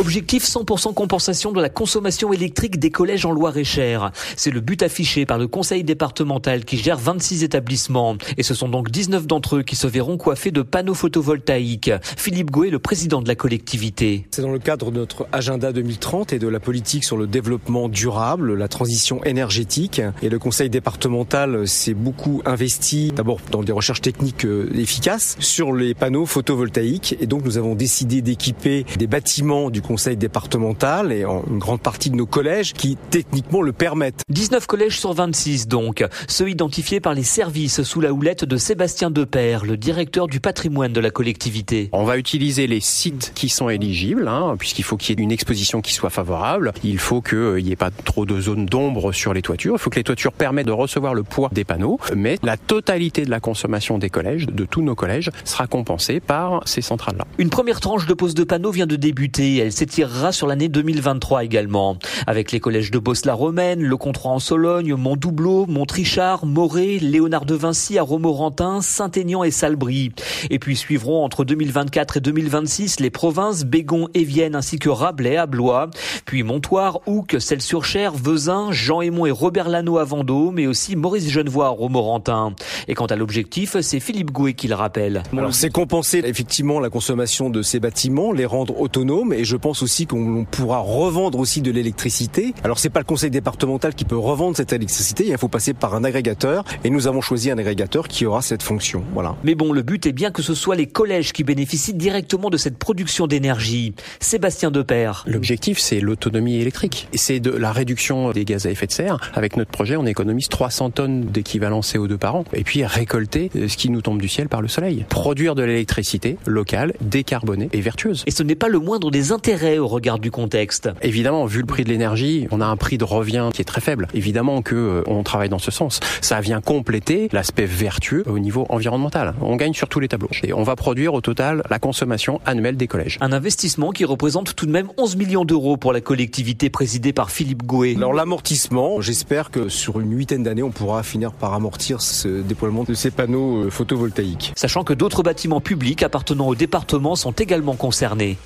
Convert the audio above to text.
Objectif 100% compensation de la consommation électrique des collèges en Loire-et-Cher. C'est le but affiché par le conseil départemental qui gère 26 établissements. Et ce sont donc 19 d'entre eux qui se verront coiffés de panneaux photovoltaïques. Philippe Gouet, le président de la collectivité. C'est dans le cadre de notre agenda 2030 et de la politique sur le développement durable, la transition énergétique. Et le conseil départemental s'est beaucoup investi d'abord dans des recherches techniques euh, efficaces sur les panneaux photovoltaïques. Et donc nous avons décidé d'équiper des bâtiments du conseil départemental et en une grande partie de nos collèges qui techniquement le permettent. 19 collèges sur 26 donc, ceux identifiés par les services sous la houlette de Sébastien Depère, le directeur du patrimoine de la collectivité. On va utiliser les sites qui sont éligibles, hein, puisqu'il faut qu'il y ait une exposition qui soit favorable. Il faut qu'il n'y ait pas trop de zones d'ombre sur les toitures. Il faut que les toitures permettent de recevoir le poids des panneaux. Mais la totalité de la consommation des collèges, de tous nos collèges, sera compensée par ces centrales-là. Une première tranche de pose de panneaux vient de débuter. Elle s'étirera sur l'année 2023 également. Avec les collèges de Bosse-la-Romaine, Le Controis en Sologne, Mont-Doubleau, Montrichard, Morée, Léonard de Vinci à Romorantin, Saint-Aignan et Salbris. Et puis suivront entre 2024 et 2026 les provinces Bégon et Vienne ainsi que Rabelais à Blois, puis Montoire, Houcq, Celles-sur-Cher, Vezin, Jean Aymon et Robert Lano à Vendôme, mais aussi Maurice Genevoix à Romorantin. Et quant à l'objectif, c'est Philippe Gouet qui le rappelle. Alors c'est compenser effectivement la consommation de ces bâtiments, les rendre autonomes et je pense aussi qu'on pourra revendre aussi de l'électricité. Alors c'est pas le conseil départemental qui peut revendre cette électricité, il faut passer par un agrégateur et nous avons choisi un agrégateur qui aura cette fonction. Voilà. Mais bon, le but est bien que ce soit les collèges qui bénéficient directement de cette production d'énergie. Sébastien Depère. L'objectif c'est l'autonomie électrique. C'est de la réduction des gaz à effet de serre. Avec notre projet, on économise 300 tonnes d'équivalent CO2 par an et puis récolter ce qui nous tombe du ciel par le soleil. Produire de l'électricité locale, décarbonée et vertueuse. Et ce n'est pas le moindre des intérêts au regard du contexte Évidemment, vu le prix de l'énergie, on a un prix de revient qui est très faible. Évidemment que euh, on travaille dans ce sens. Ça vient compléter l'aspect vertueux au niveau environnemental. On gagne sur tous les tableaux. Et on va produire au total la consommation annuelle des collèges. Un investissement qui représente tout de même 11 millions d'euros pour la collectivité présidée par Philippe Gouet. Alors l'amortissement, j'espère que sur une huitaine d'années, on pourra finir par amortir ce déploiement de ces panneaux euh, photovoltaïques. Sachant que d'autres bâtiments publics appartenant au département sont également concernés.